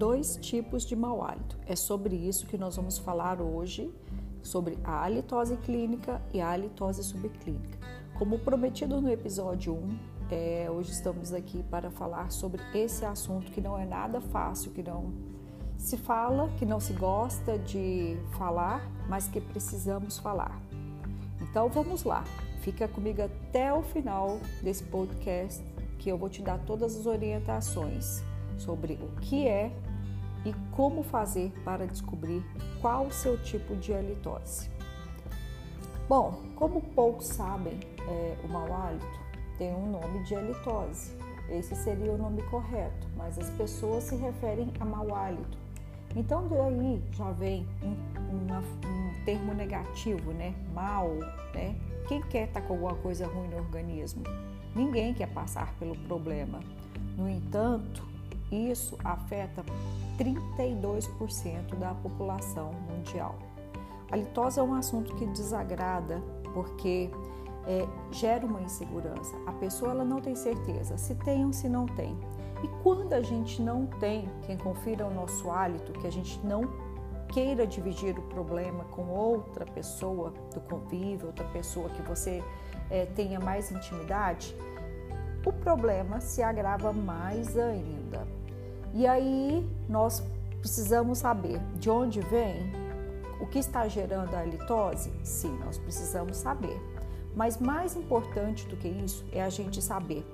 dois tipos de mau hálito. É sobre isso que nós vamos falar hoje, sobre a halitose clínica e a halitose subclínica. Como prometido no episódio 1, é, hoje estamos aqui para falar sobre esse assunto que não é nada fácil, que não se fala, que não se gosta de falar, mas que precisamos falar. Então vamos lá, fica comigo até o final desse podcast que eu vou te dar todas as orientações sobre o que é e como fazer para descobrir qual o seu tipo de halitose. Bom, como poucos sabem, é, o mau hálito tem um nome de halitose. Esse seria o nome correto, mas as pessoas se referem a mau hálito. Então daí já vem um, uma, um termo negativo, né? Mal, né? Quem quer estar tá com alguma coisa ruim no organismo? Ninguém quer passar pelo problema. No entanto, isso afeta 32% da população mundial. A litose é um assunto que desagrada porque é, gera uma insegurança. A pessoa ela não tem certeza se tem ou se não tem. E quando a gente não tem quem confira o nosso hálito, que a gente não queira dividir o problema com outra pessoa do convívio, outra pessoa que você é, tenha mais intimidade, o problema se agrava mais ainda. E aí nós precisamos saber de onde vem, o que está gerando a litose? Sim, nós precisamos saber. Mas mais importante do que isso é a gente saber.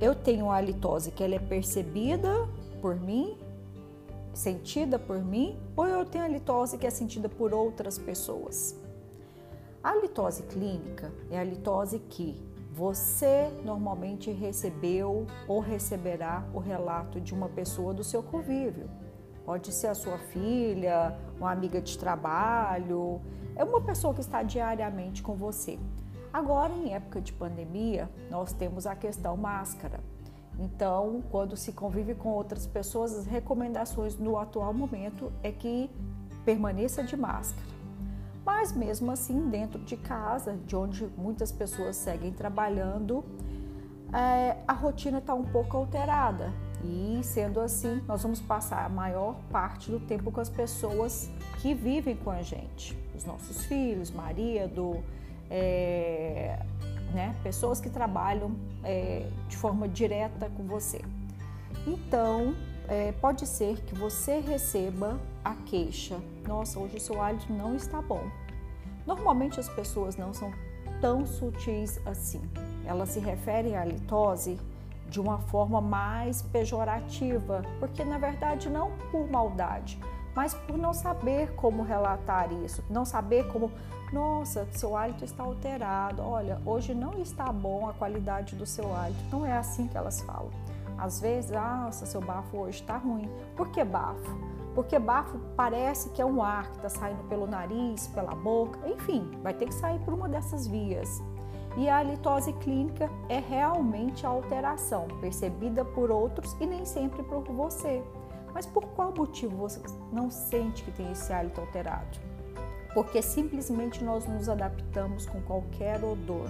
Eu tenho a litose que ela é percebida por mim, sentida por mim, ou eu tenho a litose que é sentida por outras pessoas. A litose clínica é a litose que você normalmente recebeu ou receberá o relato de uma pessoa do seu convívio. Pode ser a sua filha, uma amiga de trabalho, é uma pessoa que está diariamente com você. Agora, em época de pandemia, nós temos a questão máscara. Então, quando se convive com outras pessoas, as recomendações no atual momento é que permaneça de máscara. Mas mesmo assim, dentro de casa, de onde muitas pessoas seguem trabalhando, é, a rotina está um pouco alterada. E sendo assim, nós vamos passar a maior parte do tempo com as pessoas que vivem com a gente, os nossos filhos, marido, é, né, pessoas que trabalham é, de forma direta com você. Então, é, pode ser que você receba a queixa: nossa, hoje o seu hálito não está bom. Normalmente as pessoas não são tão sutis assim. Elas se referem à litose de uma forma mais pejorativa, porque na verdade não por maldade, mas por não saber como relatar isso, não saber como, nossa, seu hálito está alterado, olha, hoje não está bom a qualidade do seu hálito. Não é assim que elas falam. Às vezes, ah, seu bafo hoje está ruim. Por que bafo? Porque bafo parece que é um ar que está saindo pelo nariz, pela boca, enfim, vai ter que sair por uma dessas vias. E a halitose clínica é realmente a alteração percebida por outros e nem sempre por você. Mas por qual motivo você não sente que tem esse hálito alterado? Porque simplesmente nós nos adaptamos com qualquer odor.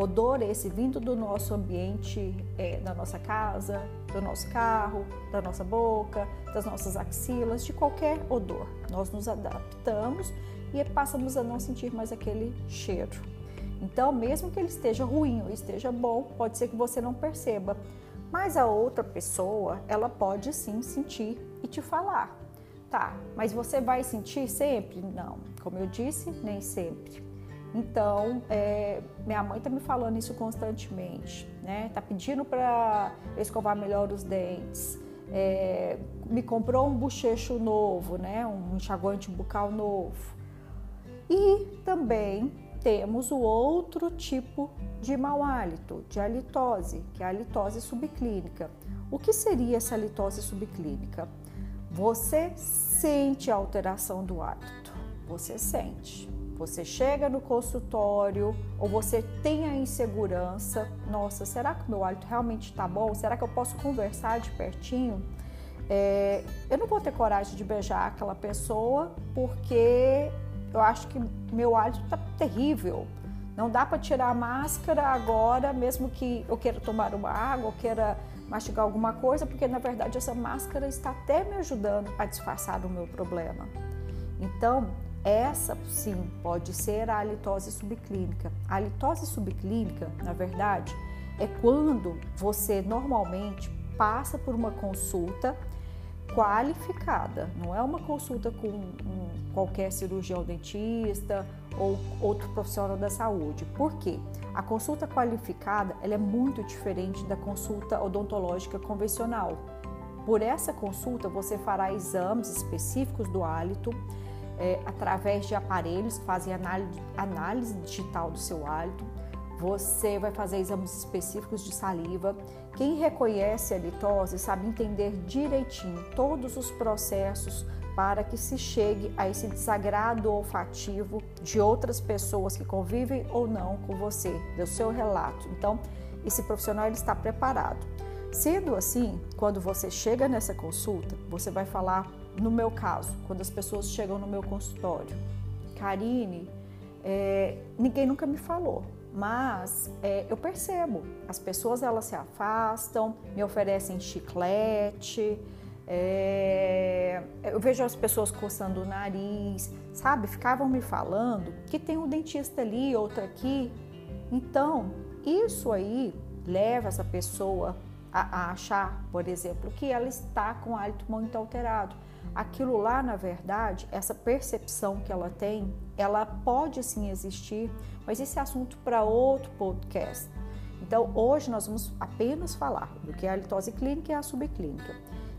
Odor esse vindo do nosso ambiente, é, da nossa casa, do nosso carro, da nossa boca, das nossas axilas, de qualquer odor. Nós nos adaptamos e passamos a não sentir mais aquele cheiro. Então, mesmo que ele esteja ruim ou esteja bom, pode ser que você não perceba, mas a outra pessoa, ela pode sim sentir e te falar. Tá, mas você vai sentir sempre? Não, como eu disse, nem sempre. Então, é, minha mãe tá me falando isso constantemente, né? Tá pedindo para escovar melhor os dentes. É, me comprou um bochecho novo, né? Um enxaguante bucal novo. E também temos o outro tipo de mau hálito, de halitose, que é a halitose subclínica. O que seria essa halitose subclínica? Você sente a alteração do hálito, você sente. Você chega no consultório ou você tem a insegurança, nossa, será que o meu hálito realmente está bom? Será que eu posso conversar de pertinho? É, eu não vou ter coragem de beijar aquela pessoa porque eu acho que meu hálito está terrível. Não dá para tirar a máscara agora, mesmo que eu queira tomar uma água, queira mastigar alguma coisa, porque na verdade essa máscara está até me ajudando a disfarçar o meu problema. Então, essa sim pode ser a halitose subclínica. A halitose subclínica, na verdade, é quando você normalmente passa por uma consulta qualificada, não é uma consulta com um, qualquer cirurgião dentista ou outro profissional da saúde. Por quê? A consulta qualificada ela é muito diferente da consulta odontológica convencional. Por essa consulta, você fará exames específicos do hálito é, através de aparelhos que fazem análise, digital do seu hálito. Você vai fazer exames específicos de saliva. Quem reconhece a litose sabe entender direitinho todos os processos para que se chegue a esse desagrado olfativo de outras pessoas que convivem ou não com você, do seu relato. Então, esse profissional ele está preparado. Sendo assim, quando você chega nessa consulta, você vai falar, no meu caso, quando as pessoas chegam no meu consultório, Karine, é, ninguém nunca me falou, mas é, eu percebo, as pessoas elas se afastam, me oferecem chiclete, é, eu vejo as pessoas coçando o nariz, sabe? Ficavam me falando que tem um dentista ali, outro aqui. Então, isso aí leva essa pessoa a, a achar, por exemplo, que ela está com hálito muito alterado. Aquilo lá, na verdade, essa percepção que ela tem, ela pode sim existir, mas esse é assunto para outro podcast. Então, hoje nós vamos apenas falar do que é a litose clínica e a subclínica.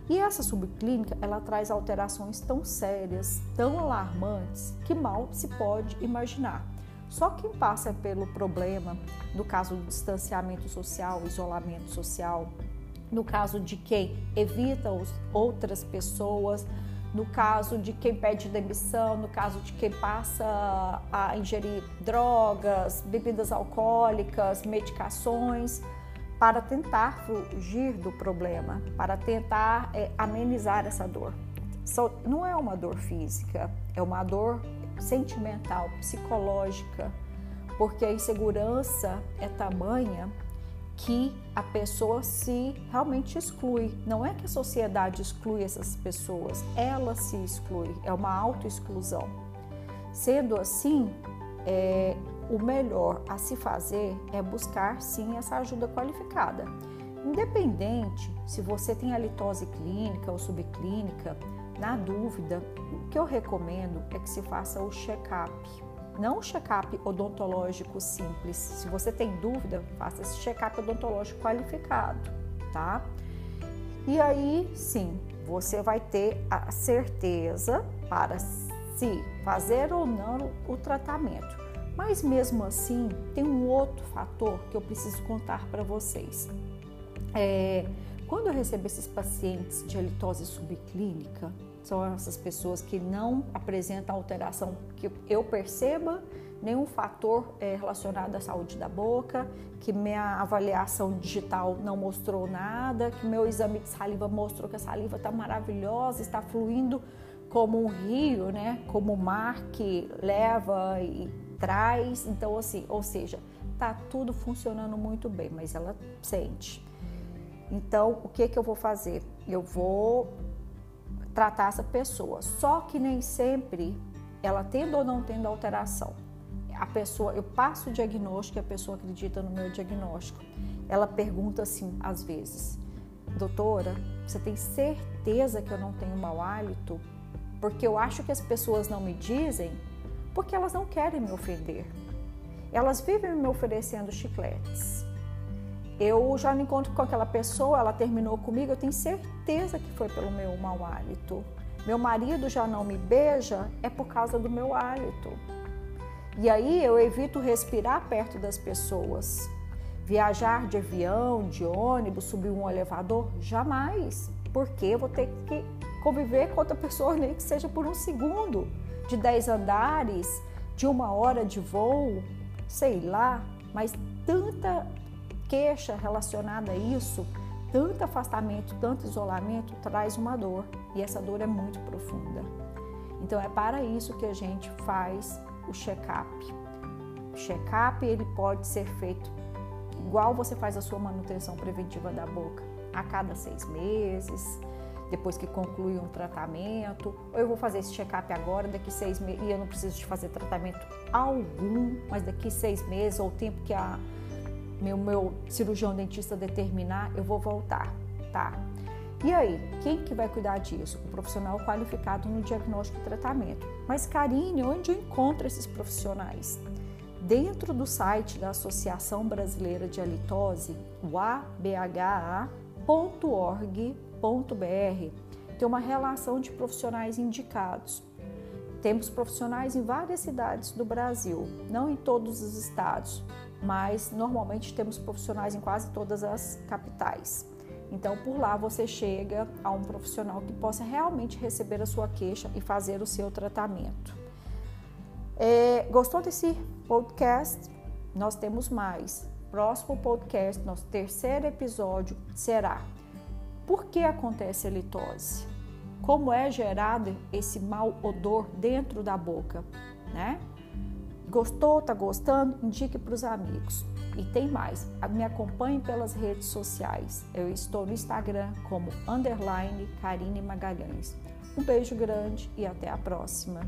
E essa subclínica, ela traz alterações tão sérias, tão alarmantes, que mal se pode imaginar. Só quem passa pelo problema, no caso do distanciamento social, isolamento social, no caso de quem evita outras pessoas, no caso de quem pede demissão, no caso de quem passa a ingerir drogas, bebidas alcoólicas, medicações, para tentar fugir do problema, para tentar é, amenizar essa dor. So, não é uma dor física, é uma dor sentimental, psicológica, porque a insegurança é tamanha que a pessoa se realmente exclui. Não é que a sociedade exclui essas pessoas, ela se exclui, é uma autoexclusão. Sendo assim, é, o melhor a se fazer é buscar sim essa ajuda qualificada. Independente se você tem a litose clínica ou subclínica, na dúvida, o que eu recomendo é que se faça o check-up. Não o check-up odontológico simples. Se você tem dúvida, faça esse check-up odontológico qualificado, tá? E aí, sim, você vai ter a certeza para se fazer ou não o tratamento. Mas mesmo assim, tem um outro fator que eu preciso contar para vocês. É, quando eu recebo esses pacientes de halitose subclínica, são essas pessoas que não apresentam alteração que eu perceba, nenhum fator é, relacionado à saúde da boca, que minha avaliação digital não mostrou nada, que meu exame de saliva mostrou que a saliva está maravilhosa, está fluindo como um rio, né? Como o mar que leva e traz. Então, assim, ou seja, tá tudo funcionando muito bem, mas ela sente. Então, o que que eu vou fazer? Eu vou tratar essa pessoa. Só que nem sempre ela tendo ou não tendo alteração. A pessoa, eu passo o diagnóstico e a pessoa acredita no meu diagnóstico. Ela pergunta assim, às vezes: "Doutora, você tem certeza que eu não tenho mau hálito? Porque eu acho que as pessoas não me dizem porque elas não querem me ofender. Elas vivem me oferecendo chicletes. Eu já me encontro com aquela pessoa, ela terminou comigo, eu tenho certeza que foi pelo meu mau hálito. Meu marido já não me beija, é por causa do meu hálito. E aí eu evito respirar perto das pessoas. Viajar de avião, de ônibus, subir um elevador, jamais. Porque eu vou ter que conviver com outra pessoa, nem que seja por um segundo de 10 andares, de uma hora de voo, sei lá, mas tanta queixa relacionada a isso, tanto afastamento, tanto isolamento traz uma dor e essa dor é muito profunda. Então é para isso que a gente faz o check-up. check-up ele pode ser feito igual você faz a sua manutenção preventiva da boca, a cada seis meses, depois que conclui um tratamento, ou eu vou fazer esse check-up agora, daqui seis meses, e eu não preciso de fazer tratamento algum, mas daqui seis meses, ou o tempo que a meu, meu cirurgião dentista determinar, eu vou voltar, tá? E aí, quem que vai cuidar disso? O profissional qualificado no diagnóstico e tratamento. Mas, Karine, onde eu encontro esses profissionais? Dentro do site da Associação Brasileira de Halitose, o abha.org tem uma relação de profissionais indicados. Temos profissionais em várias cidades do Brasil, não em todos os estados, mas normalmente temos profissionais em quase todas as capitais. Então, por lá você chega a um profissional que possa realmente receber a sua queixa e fazer o seu tratamento. É, gostou desse podcast? Nós temos mais. Próximo podcast, nosso terceiro episódio será por que acontece a litose? Como é gerado esse mau odor dentro da boca, né? Gostou, tá gostando? Indique para os amigos. E tem mais, me acompanhe pelas redes sociais. Eu estou no Instagram como underline Karine Magalhães. Um beijo grande e até a próxima.